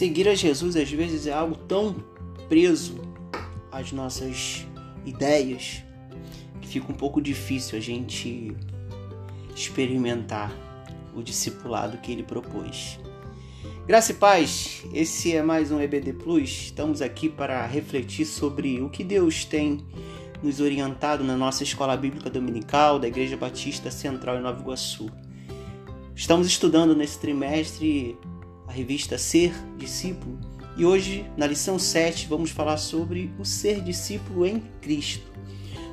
Seguir a Jesus às vezes é algo tão preso às nossas ideias que fica um pouco difícil a gente experimentar o discipulado que ele propôs. Graça e paz, esse é mais um EBD Plus. Estamos aqui para refletir sobre o que Deus tem nos orientado na nossa escola bíblica dominical da Igreja Batista Central em Nova Iguaçu. Estamos estudando nesse trimestre a revista Ser Discípulo. E hoje, na lição 7, vamos falar sobre o ser discípulo em Cristo,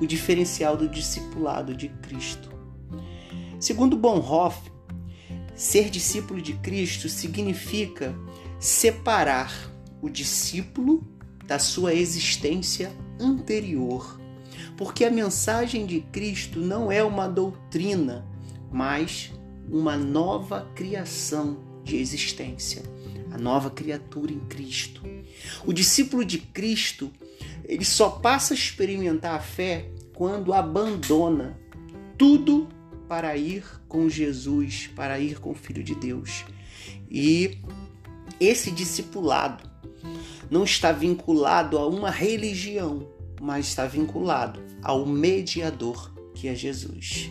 o diferencial do discipulado de Cristo. Segundo Bonhoeffer, ser discípulo de Cristo significa separar o discípulo da sua existência anterior, porque a mensagem de Cristo não é uma doutrina, mas uma nova criação de existência, a nova criatura em Cristo. O discípulo de Cristo, ele só passa a experimentar a fé quando abandona tudo para ir com Jesus, para ir com o Filho de Deus. E esse discipulado não está vinculado a uma religião, mas está vinculado ao mediador que é Jesus.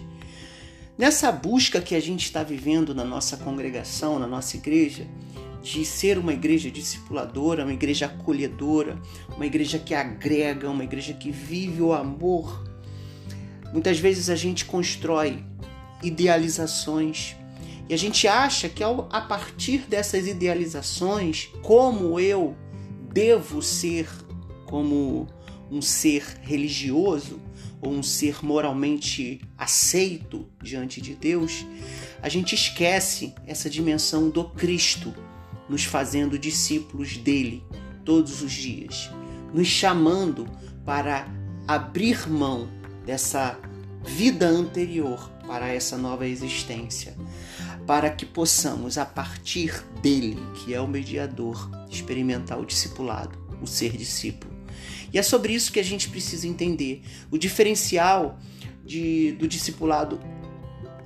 Nessa busca que a gente está vivendo na nossa congregação, na nossa igreja, de ser uma igreja discipuladora, uma igreja acolhedora, uma igreja que agrega, uma igreja que vive o amor, muitas vezes a gente constrói idealizações. E a gente acha que a partir dessas idealizações, como eu devo ser como um ser religioso, ou um ser moralmente aceito diante de Deus, a gente esquece essa dimensão do Cristo nos fazendo discípulos dele todos os dias, nos chamando para abrir mão dessa vida anterior para essa nova existência, para que possamos, a partir dele, que é o mediador, experimentar o discipulado, o ser discípulo. E é sobre isso que a gente precisa entender. O diferencial de, do discipulado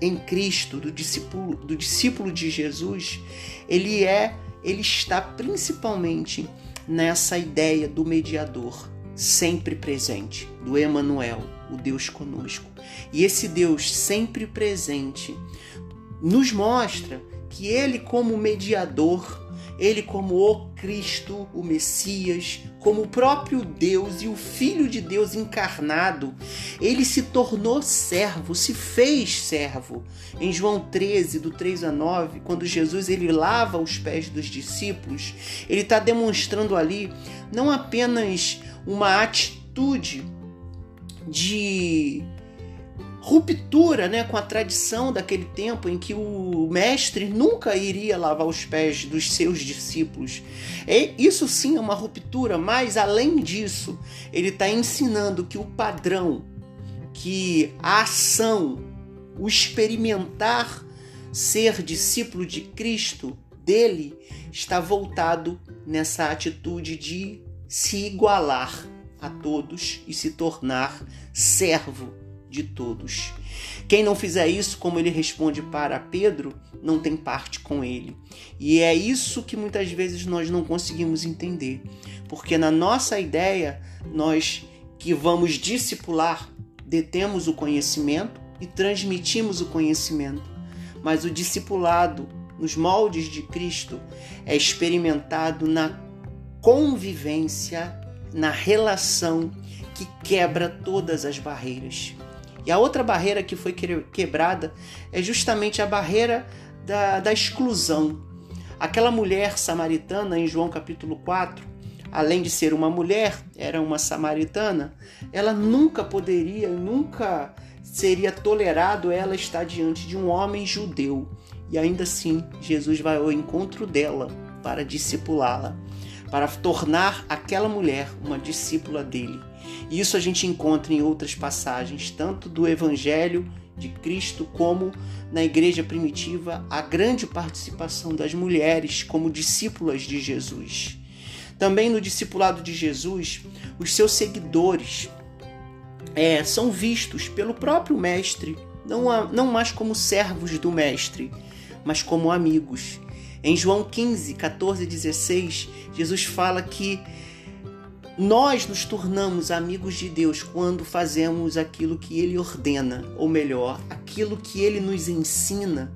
em Cristo, do discípulo, do discípulo de Jesus, ele é, ele está principalmente nessa ideia do mediador, sempre presente, do Emanuel, o Deus conosco. E esse Deus sempre presente nos mostra que ele como mediador ele como o Cristo, o Messias, como o próprio Deus e o Filho de Deus encarnado, ele se tornou servo, se fez servo. Em João 13, do 3 a 9, quando Jesus ele lava os pés dos discípulos, ele está demonstrando ali não apenas uma atitude de ruptura né, com a tradição daquele tempo em que o mestre nunca iria lavar os pés dos seus discípulos. E isso sim é uma ruptura, mas além disso, ele está ensinando que o padrão, que a ação, o experimentar ser discípulo de Cristo, dele, está voltado nessa atitude de se igualar a todos e se tornar servo de todos. Quem não fizer isso, como ele responde para Pedro, não tem parte com ele. E é isso que muitas vezes nós não conseguimos entender, porque na nossa ideia, nós que vamos discipular, detemos o conhecimento e transmitimos o conhecimento. Mas o discipulado, nos moldes de Cristo, é experimentado na convivência, na relação que quebra todas as barreiras. E a outra barreira que foi quebrada é justamente a barreira da, da exclusão. Aquela mulher samaritana em João capítulo 4, além de ser uma mulher, era uma samaritana, ela nunca poderia, nunca seria tolerado ela estar diante de um homem judeu. E ainda assim, Jesus vai ao encontro dela para discipulá-la, para tornar aquela mulher uma discípula dele. Isso a gente encontra em outras passagens, tanto do Evangelho de Cristo como na igreja primitiva, a grande participação das mulheres como discípulas de Jesus. Também no discipulado de Jesus, os seus seguidores é, são vistos pelo próprio Mestre, não, não mais como servos do Mestre, mas como amigos. Em João 15, 14 e 16, Jesus fala que nós nos tornamos amigos de Deus quando fazemos aquilo que Ele ordena, ou melhor, aquilo que Ele nos ensina.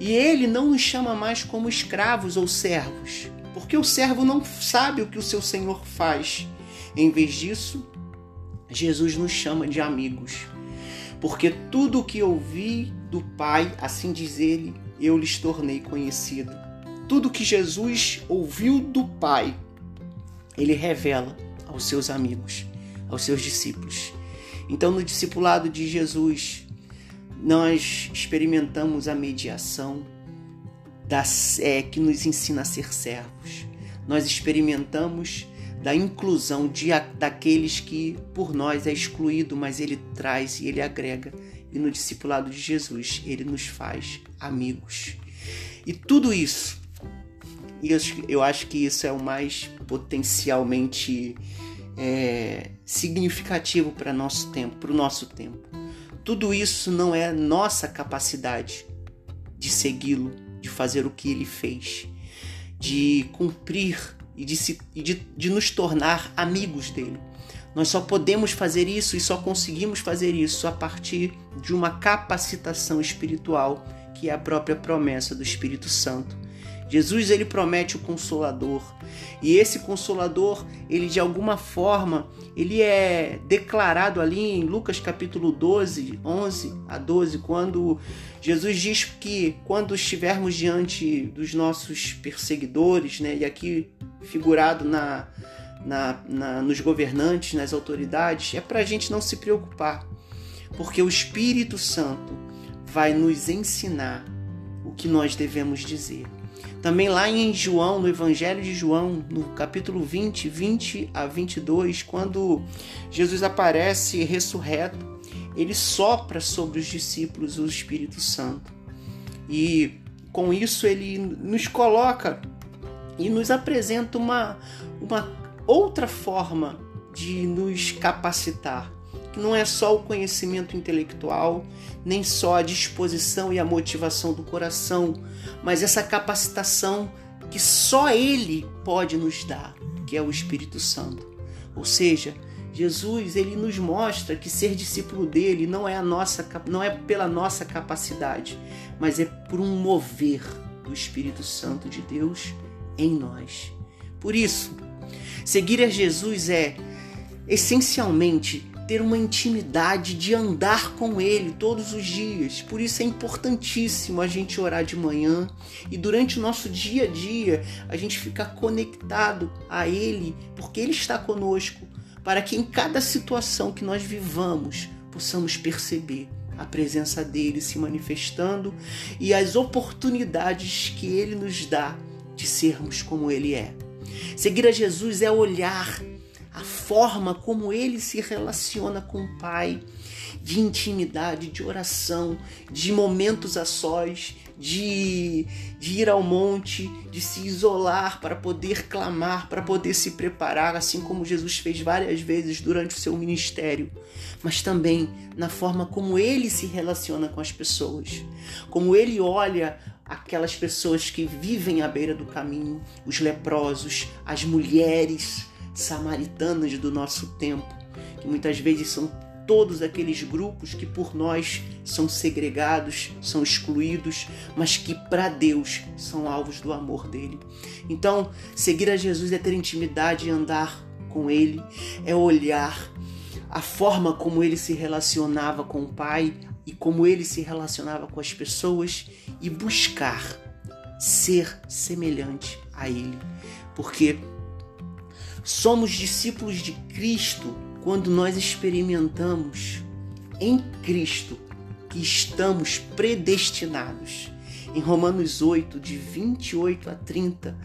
E Ele não nos chama mais como escravos ou servos, porque o servo não sabe o que o seu Senhor faz. Em vez disso, Jesus nos chama de amigos, porque tudo o que ouvi do Pai, assim diz Ele, eu lhes tornei conhecido. Tudo que Jesus ouviu do Pai, Ele revela aos seus amigos, aos seus discípulos. Então, no discipulado de Jesus, nós experimentamos a mediação da, é, que nos ensina a ser servos. Nós experimentamos da inclusão de, daqueles que por nós é excluído, mas ele traz e ele agrega. E no discipulado de Jesus, ele nos faz amigos. E tudo isso, eu acho que isso é o mais potencialmente é, significativo para nosso tempo, para o nosso tempo. Tudo isso não é nossa capacidade de segui-lo, de fazer o que ele fez, de cumprir e de, se, de, de nos tornar amigos dele. Nós só podemos fazer isso e só conseguimos fazer isso a partir de uma capacitação espiritual, que é a própria promessa do Espírito Santo Jesus ele promete o consolador. E esse consolador, ele de alguma forma, ele é declarado ali em Lucas capítulo 12, 11 a 12, quando Jesus diz que quando estivermos diante dos nossos perseguidores, né, e aqui figurado na, na, na nos governantes, nas autoridades, é para a gente não se preocupar, porque o Espírito Santo vai nos ensinar o que nós devemos dizer. Também lá em João, no Evangelho de João, no capítulo 20, 20 a 22, quando Jesus aparece ressurreto, ele sopra sobre os discípulos o Espírito Santo. E com isso ele nos coloca e nos apresenta uma, uma outra forma de nos capacitar que não é só o conhecimento intelectual, nem só a disposição e a motivação do coração, mas essa capacitação que só Ele pode nos dar, que é o Espírito Santo. Ou seja, Jesus ele nos mostra que ser discípulo dele não é a nossa não é pela nossa capacidade, mas é por um mover do Espírito Santo de Deus em nós. Por isso, seguir a Jesus é essencialmente ter uma intimidade de andar com Ele todos os dias. Por isso é importantíssimo a gente orar de manhã e durante o nosso dia a dia a gente ficar conectado a Ele, porque Ele está conosco, para que em cada situação que nós vivamos possamos perceber a presença dele se manifestando e as oportunidades que ele nos dá de sermos como ele é. Seguir a Jesus é olhar a forma como ele se relaciona com o Pai, de intimidade, de oração, de momentos a sós, de, de ir ao monte, de se isolar para poder clamar, para poder se preparar, assim como Jesus fez várias vezes durante o seu ministério, mas também na forma como ele se relaciona com as pessoas, como ele olha aquelas pessoas que vivem à beira do caminho, os leprosos, as mulheres samaritanas do nosso tempo, que muitas vezes são todos aqueles grupos que por nós são segregados, são excluídos, mas que para Deus são alvos do amor dele. Então, seguir a Jesus é ter intimidade e andar com ele, é olhar a forma como ele se relacionava com o Pai e como ele se relacionava com as pessoas e buscar ser semelhante a ele. Porque Somos discípulos de Cristo quando nós experimentamos em Cristo que estamos predestinados. Em Romanos 8, de 28 a 30,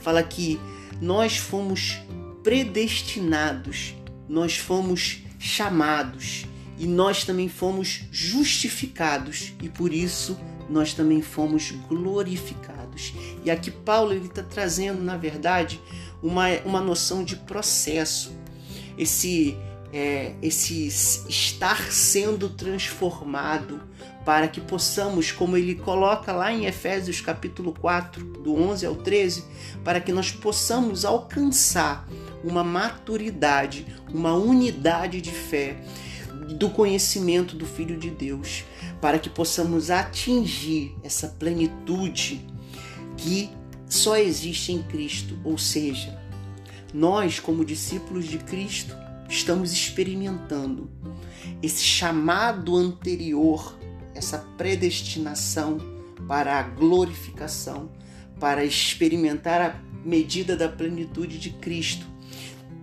fala que nós fomos predestinados, nós fomos chamados e nós também fomos justificados e por isso nós também fomos glorificados. E aqui Paulo ele está trazendo, na verdade, uma, uma noção de processo, esse, é, esse estar sendo transformado para que possamos, como ele coloca lá em Efésios capítulo 4, do 11 ao 13, para que nós possamos alcançar uma maturidade, uma unidade de fé do conhecimento do Filho de Deus, para que possamos atingir essa plenitude que só existe em Cristo, ou seja, nós, como discípulos de Cristo, estamos experimentando esse chamado anterior, essa predestinação para a glorificação, para experimentar a medida da plenitude de Cristo.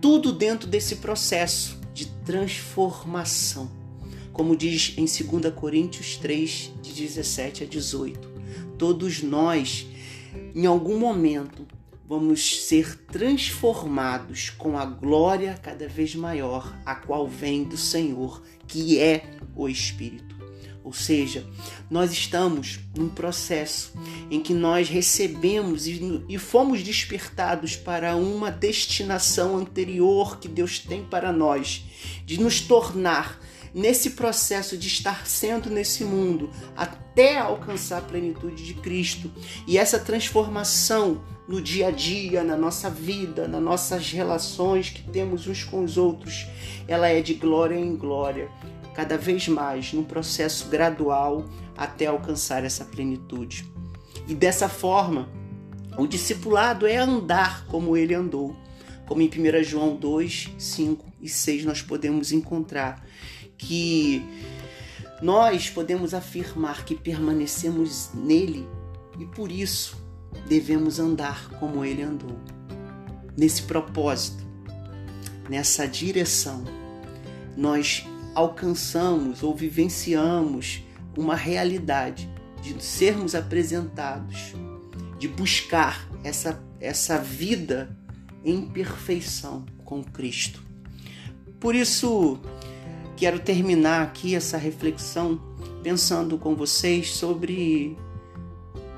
Tudo dentro desse processo de transformação. Como diz em 2 Coríntios 3, de 17 a 18. Todos nós, em algum momento, vamos ser transformados com a glória cada vez maior, a qual vem do Senhor, que é o Espírito. Ou seja, nós estamos num processo em que nós recebemos e, fomos despertados para uma destinação anterior que Deus tem para nós, de nos tornar nesse processo de estar sendo nesse mundo até alcançar a plenitude de Cristo. E essa transformação no dia a dia, na nossa vida, nas nossas relações que temos uns com os outros, ela é de glória em glória, cada vez mais num processo gradual até alcançar essa plenitude. E dessa forma, o discipulado é andar como ele andou. Como em 1 João 2, 5 e 6 nós podemos encontrar que nós podemos afirmar que permanecemos nele e por isso devemos andar como ele andou. Nesse propósito, nessa direção, nós alcançamos ou vivenciamos uma realidade de sermos apresentados, de buscar essa, essa vida em perfeição com Cristo. Por isso, quero terminar aqui essa reflexão pensando com vocês sobre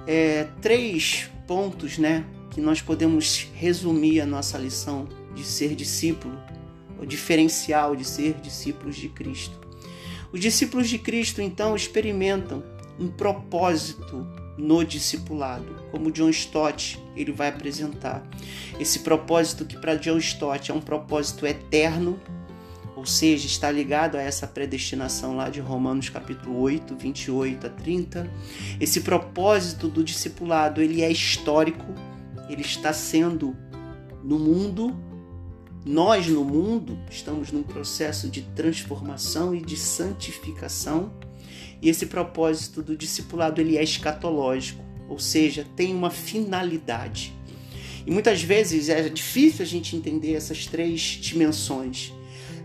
é, três pontos né, que nós podemos resumir a nossa lição de ser discípulo, o diferencial de ser discípulos de Cristo. Os discípulos de Cristo, então, experimentam um propósito no discipulado, como John Stott ele vai apresentar. Esse propósito que para John Stott é um propósito eterno ou seja, está ligado a essa predestinação lá de Romanos capítulo 8, 28 a 30. Esse propósito do discipulado, ele é histórico, ele está sendo no mundo, nós no mundo estamos num processo de transformação e de santificação. E esse propósito do discipulado, ele é escatológico, ou seja, tem uma finalidade. E muitas vezes é difícil a gente entender essas três dimensões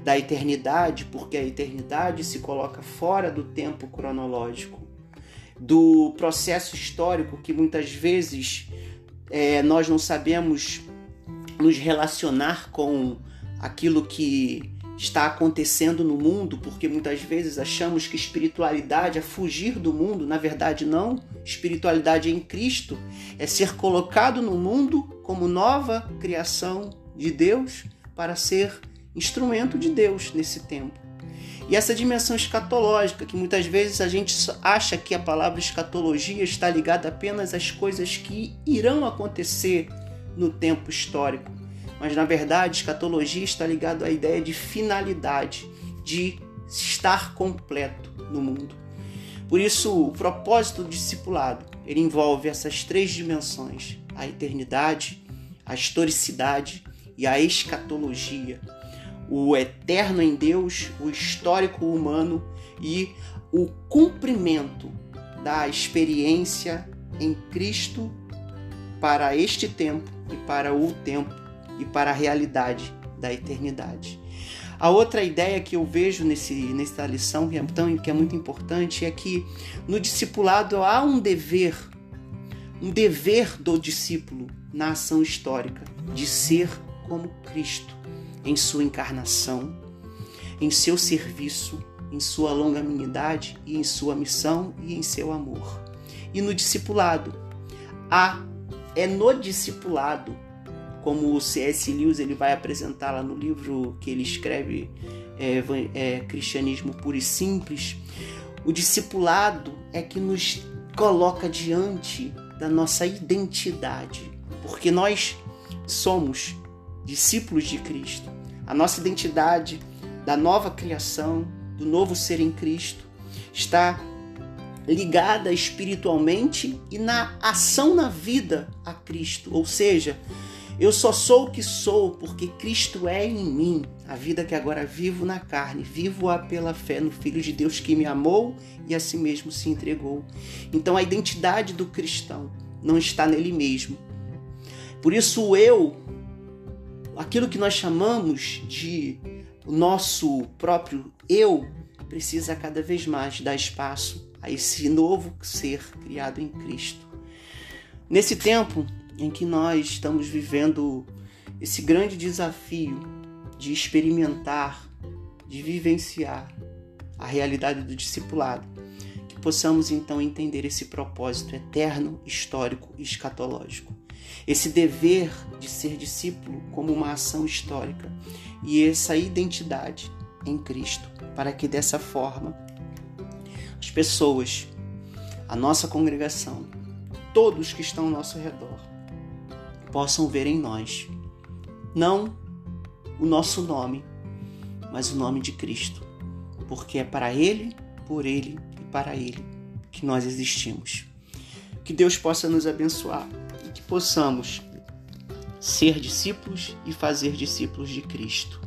da eternidade, porque a eternidade se coloca fora do tempo cronológico, do processo histórico que muitas vezes é, nós não sabemos nos relacionar com aquilo que está acontecendo no mundo, porque muitas vezes achamos que espiritualidade é fugir do mundo, na verdade não. Espiritualidade em Cristo é ser colocado no mundo como nova criação de Deus para ser instrumento de Deus nesse tempo. E essa dimensão escatológica, que muitas vezes a gente acha que a palavra escatologia está ligada apenas às coisas que irão acontecer no tempo histórico. Mas na verdade, escatologia está ligado à ideia de finalidade, de estar completo no mundo. Por isso, o propósito do discipulado, ele envolve essas três dimensões: a eternidade, a historicidade e a escatologia o eterno em Deus, o histórico humano e o cumprimento da experiência em Cristo para este tempo e para o tempo e para a realidade da eternidade. A outra ideia que eu vejo nesse, nessa lição, que é, é muito importante, é que no discipulado há um dever, um dever do discípulo na ação histórica, de ser como Cristo em sua encarnação, em seu serviço, em sua longanimidade e em sua missão e em seu amor. E no discipulado, há é no discipulado, como o C.S. Lewis ele vai apresentar lá no livro que ele escreve é, é, Cristianismo Puro e Simples, O discipulado é que nos coloca diante da nossa identidade, porque nós somos discípulos de Cristo. A nossa identidade da nova criação, do novo ser em Cristo, está ligada espiritualmente e na ação na vida a Cristo. Ou seja, eu só sou o que sou porque Cristo é em mim. A vida que agora vivo na carne, vivo-a pela fé no Filho de Deus que me amou e a si mesmo se entregou. Então a identidade do cristão não está nele mesmo. Por isso o eu, aquilo que nós chamamos de nosso próprio eu, precisa cada vez mais dar espaço a esse novo ser criado em Cristo. Nesse tempo em que nós estamos vivendo esse grande desafio de experimentar, de vivenciar a realidade do discipulado, que possamos então entender esse propósito eterno, histórico e escatológico. Esse dever de ser discípulo como uma ação histórica e essa identidade em Cristo, para que dessa forma as pessoas, a nossa congregação, todos que estão ao nosso redor, possam ver em nós não o nosso nome, mas o nome de Cristo, porque é para Ele, por Ele e para Ele que nós existimos. Que Deus possa nos abençoar possamos ser discípulos e fazer discípulos de Cristo.